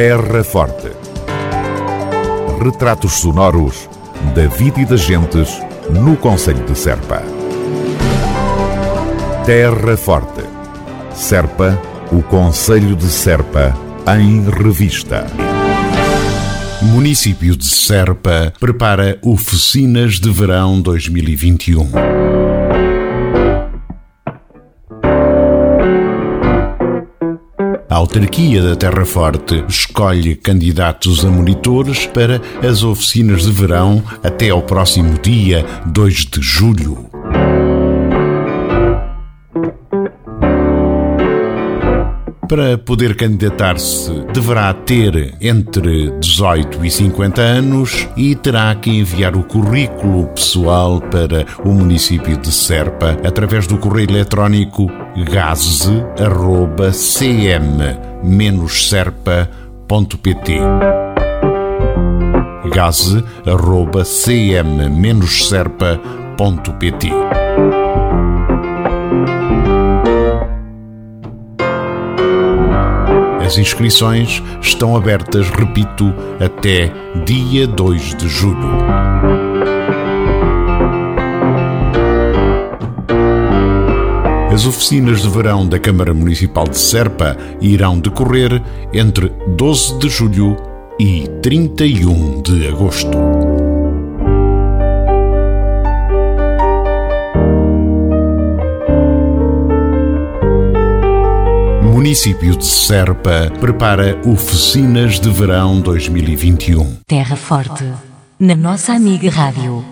Terra Forte. Retratos sonoros da vida e das gentes no Conselho de Serpa. Terra Forte. Serpa, o Conselho de Serpa, em revista. Município de Serpa prepara oficinas de verão 2021. Autarquia da Terra Forte escolhe candidatos a monitores para as oficinas de verão até ao próximo dia 2 de julho. Para poder candidatar-se, deverá ter entre 18 e 50 anos e terá que enviar o currículo pessoal para o município de Serpa através do correio eletrónico gaze.cm-serpa.pt gaze.cm-serpa.pt As inscrições estão abertas, repito, até dia 2 de julho. As oficinas de verão da Câmara Municipal de Serpa irão decorrer entre 12 de julho e 31 de agosto. Município de Serpa prepara oficinas de verão 2021. Terra Forte, na nossa amiga Rádio.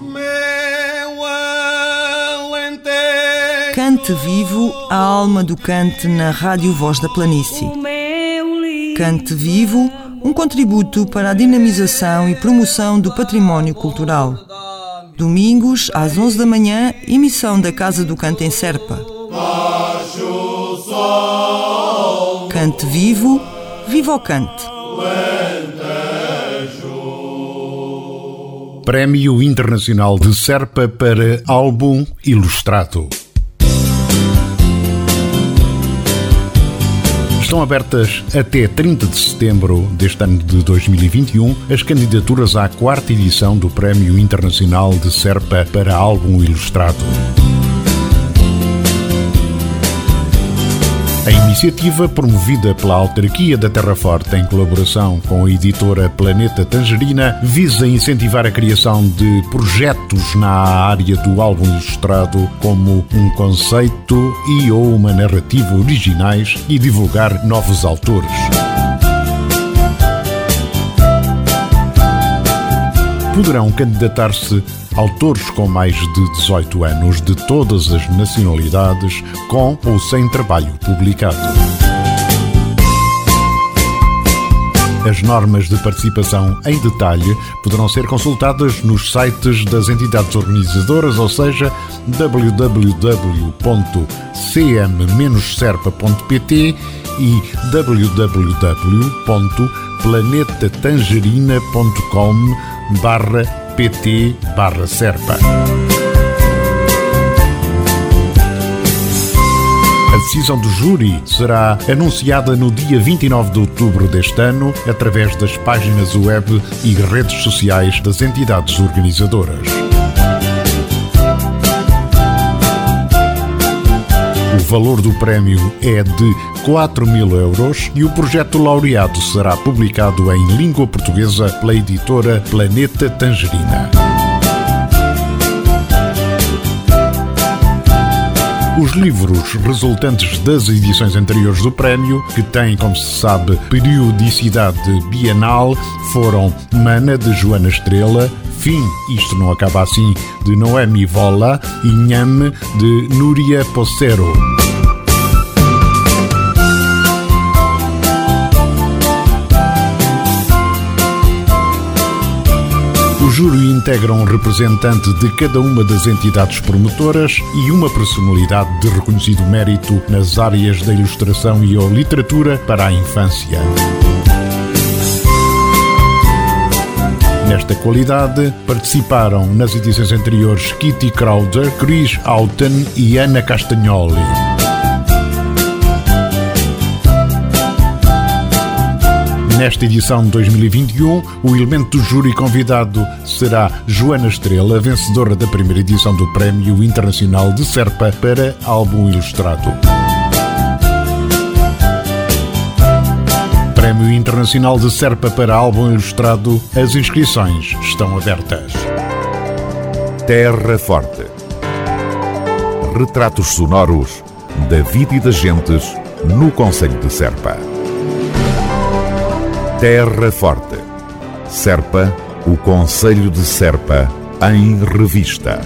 Cante vivo a alma do cante na Rádio Voz da Planície. Cante vivo, um contributo para a dinamização e promoção do património cultural. Domingos, às 11 da manhã, emissão da Casa do Canto em Serpa. Cante vivo, viva o cante. Prémio Internacional de Serpa para Álbum Ilustrado. Estão abertas até 30 de setembro deste ano de 2021 as candidaturas à quarta edição do Prémio Internacional de Serpa para Álbum Ilustrado. A iniciativa, promovida pela autarquia da Terra Forte em colaboração com a editora Planeta Tangerina, visa incentivar a criação de projetos na área do álbum ilustrado como um conceito e ou uma narrativa originais e divulgar novos autores. Poderão candidatar-se autores com mais de 18 anos de todas as nacionalidades, com ou sem trabalho publicado. As normas de participação em detalhe poderão ser consultadas nos sites das entidades organizadoras, ou seja, www.cm-serpa.pt e www.planetatangerina.com barra pt barra Serpa. A decisão do júri será anunciada no dia 29 de outubro deste ano através das páginas web e redes sociais das entidades organizadoras. O valor do prémio é de 4 mil euros e o projeto laureado será publicado em língua portuguesa pela editora Planeta Tangerina. Os livros resultantes das edições anteriores do prémio, que têm, como se sabe, periodicidade bienal, foram Mana de Joana Estrela, Fim, isto não acaba assim, de Noemi Vola e Nhame de Núria Pocero. O júri integra um representante de cada uma das entidades promotoras e uma personalidade de reconhecido mérito nas áreas da ilustração e ou literatura para a infância. Nesta qualidade, participaram nas edições anteriores Kitty Crowder, Chris Alton e Ana Castagnoli. Nesta edição de 2021, o elemento do júri convidado será Joana Estrela, vencedora da primeira edição do Prémio Internacional de Serpa para Álbum Ilustrado. Prémio Internacional de Serpa para Álbum Ilustrado, as inscrições estão abertas. Terra Forte. Retratos sonoros da vida e das gentes no Conselho de Serpa. Terra Forte. Serpa, o Conselho de Serpa, em revista.